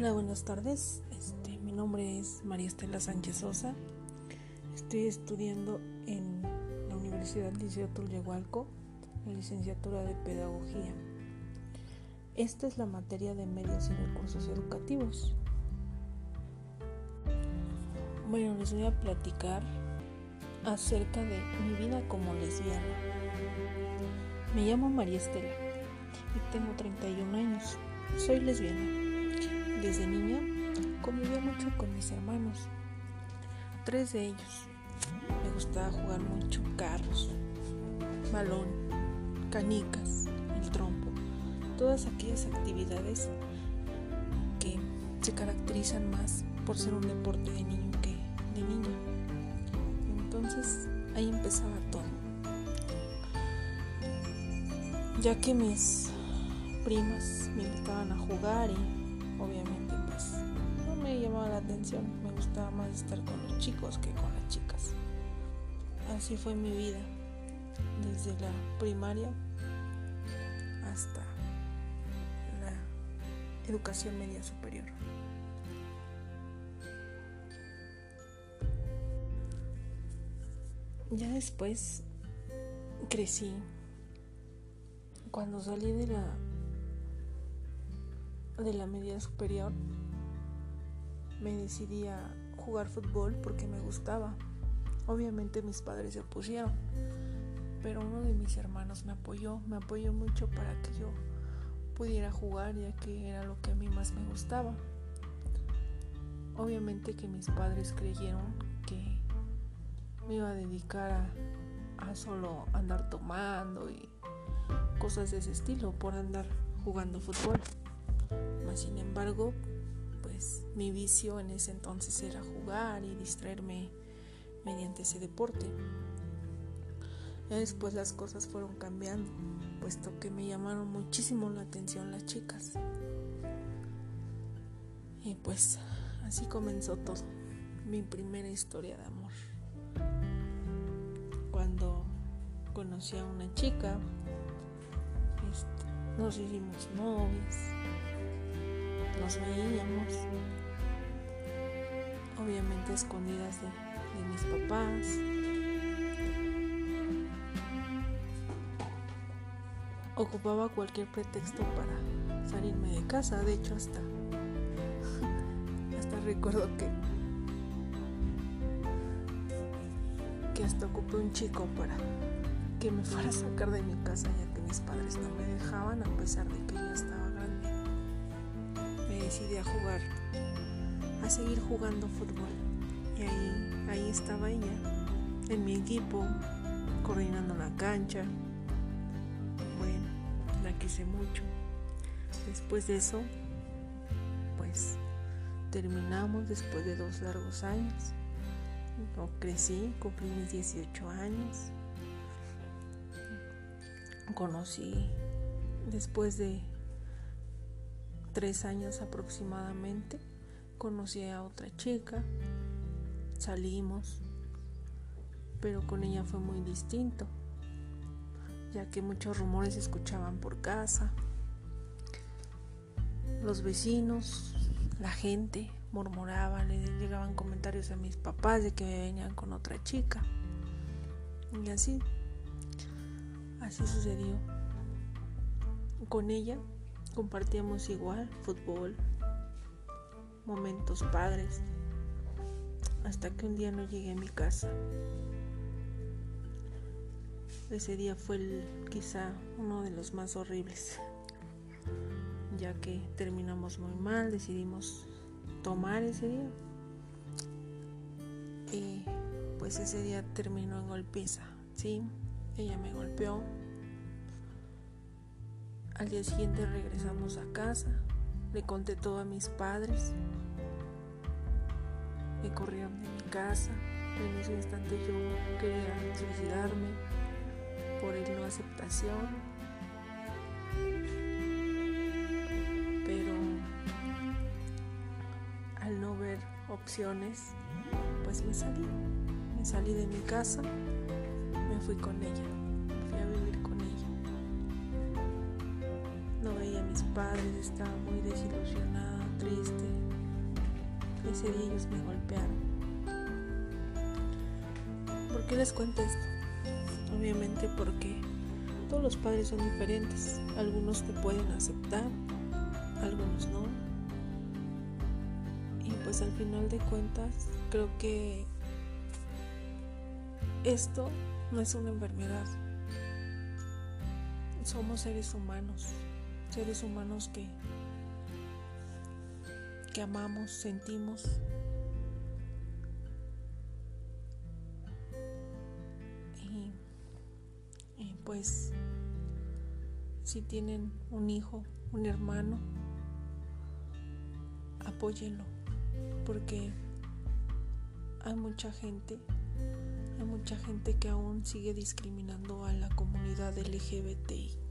Hola, buenas tardes. Este, mi nombre es María Estela Sánchez Sosa. Estoy estudiando en la Universidad Liceo Tulyehualco, la licenciatura de Pedagogía. Esta es la materia de medios y recursos educativos. Bueno, les voy a platicar acerca de mi vida como lesbiana. Me llamo María Estela y tengo 31 años. Soy lesbiana. Desde niña convivía mucho con mis hermanos, tres de ellos. Me gustaba jugar mucho carros, balón, canicas, el trompo, todas aquellas actividades que se caracterizan más por ser un deporte de niño que de niña. Entonces ahí empezaba todo. Ya que mis primas me invitaban a jugar y obviamente pues no me llamaba la atención, me gustaba más estar con los chicos que con las chicas. Así fue mi vida, desde la primaria hasta la educación media superior. Ya después crecí. Cuando salí de la de la media superior me decidí a jugar fútbol porque me gustaba. Obviamente mis padres se opusieron, pero uno de mis hermanos me apoyó, me apoyó mucho para que yo pudiera jugar ya que era lo que a mí más me gustaba. Obviamente que mis padres creyeron que me iba a dedicar a, a solo andar tomando y cosas de ese estilo por andar jugando fútbol sin embargo, pues mi vicio en ese entonces era jugar y distraerme mediante ese deporte. Después las cosas fueron cambiando, puesto que me llamaron muchísimo la atención las chicas. Y pues así comenzó todo, mi primera historia de amor. Cuando conocí a una chica, este, nos hicimos novios nos veíamos, obviamente escondidas de, mis papás. Ocupaba cualquier pretexto para salirme de casa, de hecho hasta hasta recuerdo que que hasta ocupé un chico para que me fuera a sacar de mi casa ya que mis padres no me dejaban a pesar de que ya estaba decidí a jugar, a seguir jugando fútbol. Y ahí, ahí estaba ella, en mi equipo, coordinando la cancha. Bueno, la quise mucho. Después de eso, pues terminamos después de dos largos años. Yo crecí, cumplí mis 18 años. Conocí después de tres años aproximadamente, conocí a otra chica, salimos, pero con ella fue muy distinto, ya que muchos rumores se escuchaban por casa. Los vecinos, la gente murmuraba, le llegaban comentarios a mis papás de que me venían con otra chica. Y así, así sucedió. Con ella Compartíamos igual fútbol, momentos padres, hasta que un día no llegué a mi casa. Ese día fue quizá uno de los más horribles, ya que terminamos muy mal, decidimos tomar ese día. Y pues ese día terminó en golpiza, ¿sí? Ella me golpeó, al día siguiente regresamos a casa, le conté todo a mis padres, me corrieron de mi casa, en ese instante yo quería suicidarme por el no aceptación, pero al no ver opciones, pues me salí, me salí de mi casa, me fui con ella. Mis padres, estaba muy desilusionada triste. Ese día ellos me golpearon. ¿Por qué les cuento esto? Obviamente porque todos los padres son diferentes. Algunos te pueden aceptar, algunos no. Y pues al final de cuentas creo que esto no es una enfermedad. Somos seres humanos, seres humanos que, que amamos, sentimos. Y, y pues si tienen un hijo, un hermano, apóyenlo, porque hay mucha gente, hay mucha gente que aún sigue discriminando a la comunidad LGBTI.